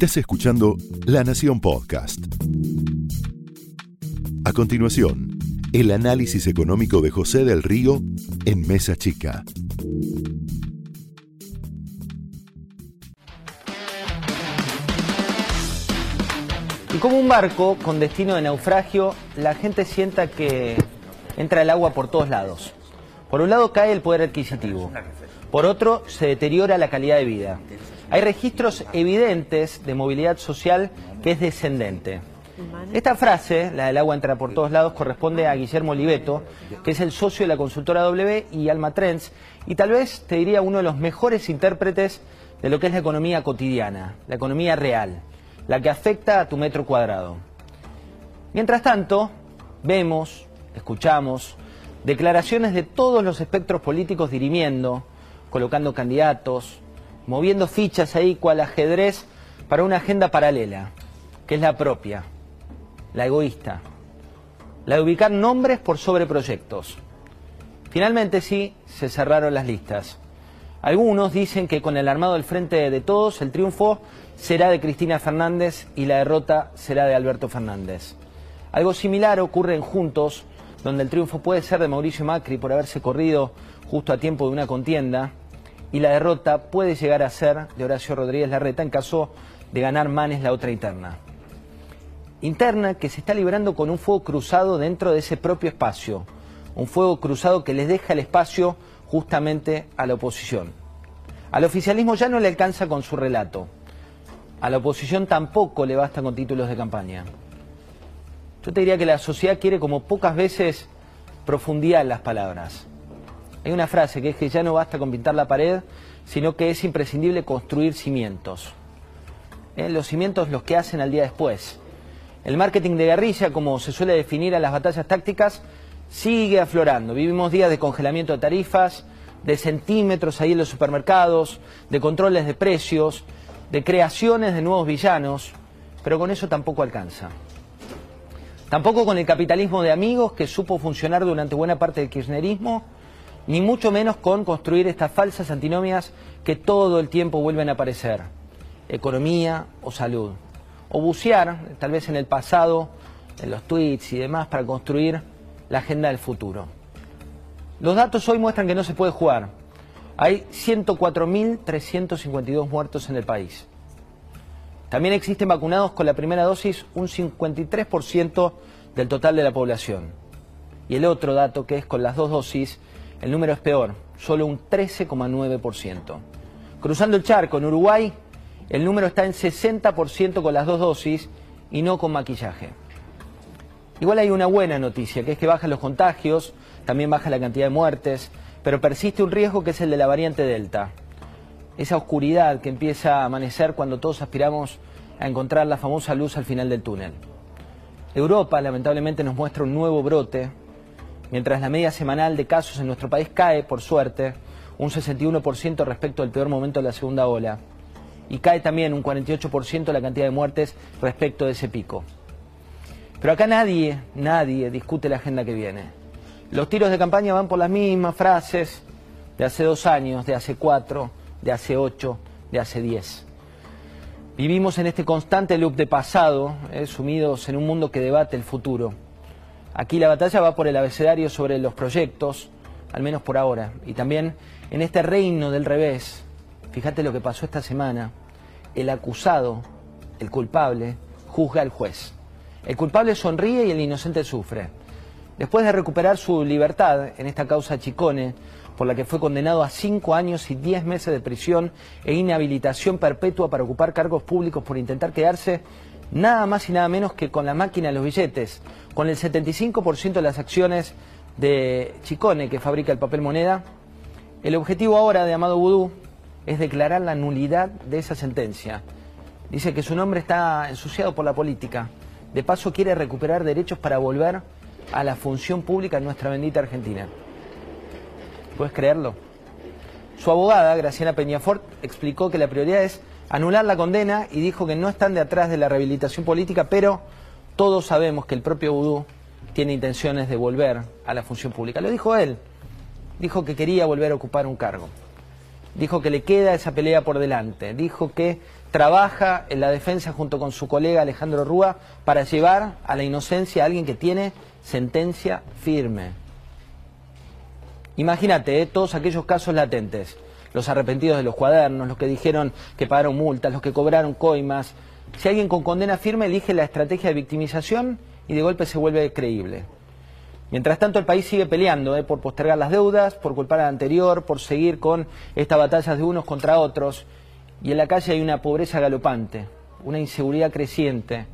Estás escuchando La Nación Podcast. A continuación, el análisis económico de José del Río en Mesa Chica. Y como un barco con destino de naufragio, la gente sienta que entra el agua por todos lados. Por un lado cae el poder adquisitivo, por otro se deteriora la calidad de vida. Hay registros evidentes de movilidad social que es descendente. Esta frase, la del agua entra por todos lados, corresponde a Guillermo Oliveto, que es el socio de la consultora W y Alma Trends, y tal vez te diría uno de los mejores intérpretes de lo que es la economía cotidiana, la economía real, la que afecta a tu metro cuadrado. Mientras tanto, vemos, escuchamos, declaraciones de todos los espectros políticos dirimiendo, colocando candidatos, moviendo fichas ahí cual ajedrez para una agenda paralela, que es la propia, la egoísta, la de ubicar nombres por sobre proyectos. Finalmente sí, se cerraron las listas. Algunos dicen que con el armado al frente de todos, el triunfo será de Cristina Fernández y la derrota será de Alberto Fernández. Algo similar ocurre en Juntos, donde el triunfo puede ser de Mauricio Macri por haberse corrido justo a tiempo de una contienda, y la derrota puede llegar a ser de Horacio Rodríguez Larreta en caso de ganar Manes la otra interna. Interna que se está librando con un fuego cruzado dentro de ese propio espacio, un fuego cruzado que les deja el espacio justamente a la oposición. Al oficialismo ya no le alcanza con su relato, a la oposición tampoco le basta con títulos de campaña. Yo te diría que la sociedad quiere como pocas veces profundidad en las palabras. Hay una frase que es que ya no basta con pintar la pared, sino que es imprescindible construir cimientos. ¿Eh? Los cimientos los que hacen al día después. El marketing de guerrilla, como se suele definir a las batallas tácticas, sigue aflorando. Vivimos días de congelamiento de tarifas, de centímetros ahí en los supermercados, de controles de precios, de creaciones de nuevos villanos, pero con eso tampoco alcanza. Tampoco con el capitalismo de amigos que supo funcionar durante buena parte del kirchnerismo ni mucho menos con construir estas falsas antinomias que todo el tiempo vuelven a aparecer, economía o salud, o bucear, tal vez en el pasado, en los tweets y demás, para construir la agenda del futuro. Los datos hoy muestran que no se puede jugar. Hay 104.352 muertos en el país. También existen vacunados con la primera dosis un 53% del total de la población. Y el otro dato, que es con las dos dosis, el número es peor, solo un 13,9%. Cruzando el charco en Uruguay, el número está en 60% con las dos dosis y no con maquillaje. Igual hay una buena noticia, que es que bajan los contagios, también baja la cantidad de muertes, pero persiste un riesgo que es el de la variante Delta. Esa oscuridad que empieza a amanecer cuando todos aspiramos a encontrar la famosa luz al final del túnel. Europa lamentablemente nos muestra un nuevo brote mientras la media semanal de casos en nuestro país cae, por suerte, un 61% respecto al peor momento de la segunda ola, y cae también un 48% la cantidad de muertes respecto de ese pico. Pero acá nadie, nadie discute la agenda que viene. Los tiros de campaña van por las mismas frases de hace dos años, de hace cuatro, de hace ocho, de hace diez. Vivimos en este constante loop de pasado, eh, sumidos en un mundo que debate el futuro. Aquí la batalla va por el abecedario sobre los proyectos, al menos por ahora. Y también en este reino del revés, fíjate lo que pasó esta semana, el acusado, el culpable, juzga al juez. El culpable sonríe y el inocente sufre. Después de recuperar su libertad en esta causa Chicone, por la que fue condenado a cinco años y diez meses de prisión e inhabilitación perpetua para ocupar cargos públicos por intentar quedarse nada más y nada menos que con la máquina de los billetes, con el 75% de las acciones de Chicone, que fabrica el papel moneda. El objetivo ahora de Amado Vudú es declarar la nulidad de esa sentencia. Dice que su nombre está ensuciado por la política. De paso quiere recuperar derechos para volver a la función pública en nuestra bendita Argentina. ¿Puedes creerlo? Su abogada, Graciana Peñafort, explicó que la prioridad es anular la condena y dijo que no están de atrás de la rehabilitación política, pero todos sabemos que el propio Vudú tiene intenciones de volver a la función pública. Lo dijo él. Dijo que quería volver a ocupar un cargo. Dijo que le queda esa pelea por delante. Dijo que trabaja en la defensa junto con su colega Alejandro Rúa para llevar a la inocencia a alguien que tiene sentencia firme. Imagínate, ¿eh? todos aquellos casos latentes, los arrepentidos de los cuadernos, los que dijeron que pagaron multas, los que cobraron coimas. Si alguien con condena firme elige la estrategia de victimización y de golpe se vuelve creíble. Mientras tanto, el país sigue peleando ¿eh? por postergar las deudas, por culpar al anterior, por seguir con estas batallas de unos contra otros. Y en la calle hay una pobreza galopante, una inseguridad creciente,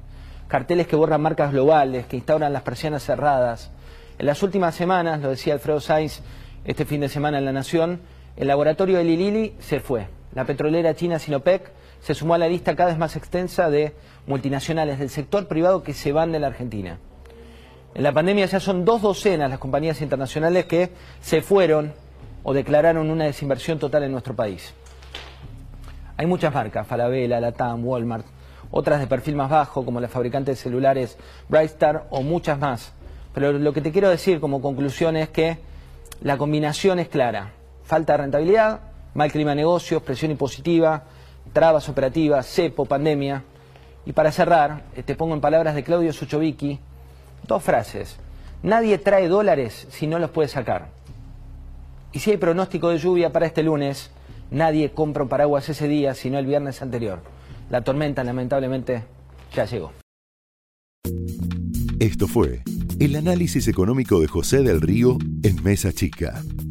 carteles que borran marcas globales, que instauran las persianas cerradas. En las últimas semanas, lo decía Alfredo Sainz este fin de semana en La Nación, el laboratorio de Lilili se fue. La petrolera china Sinopec se sumó a la lista cada vez más extensa de multinacionales del sector privado que se van de la Argentina. En la pandemia ya son dos docenas las compañías internacionales que se fueron o declararon una desinversión total en nuestro país. Hay muchas marcas, Falabella, Latam, Walmart, otras de perfil más bajo como la fabricante de celulares Brightstar o muchas más. Pero lo que te quiero decir como conclusión es que la combinación es clara. Falta de rentabilidad, mal clima de negocios, presión impositiva, trabas operativas, cepo, pandemia. Y para cerrar, eh, te pongo en palabras de Claudio Suchovicki dos frases. Nadie trae dólares si no los puede sacar. Y si hay pronóstico de lluvia para este lunes, Nadie compra un paraguas ese día, sino el viernes anterior. La tormenta, lamentablemente, ya llegó. Esto fue el análisis económico de José del Río en Mesa Chica,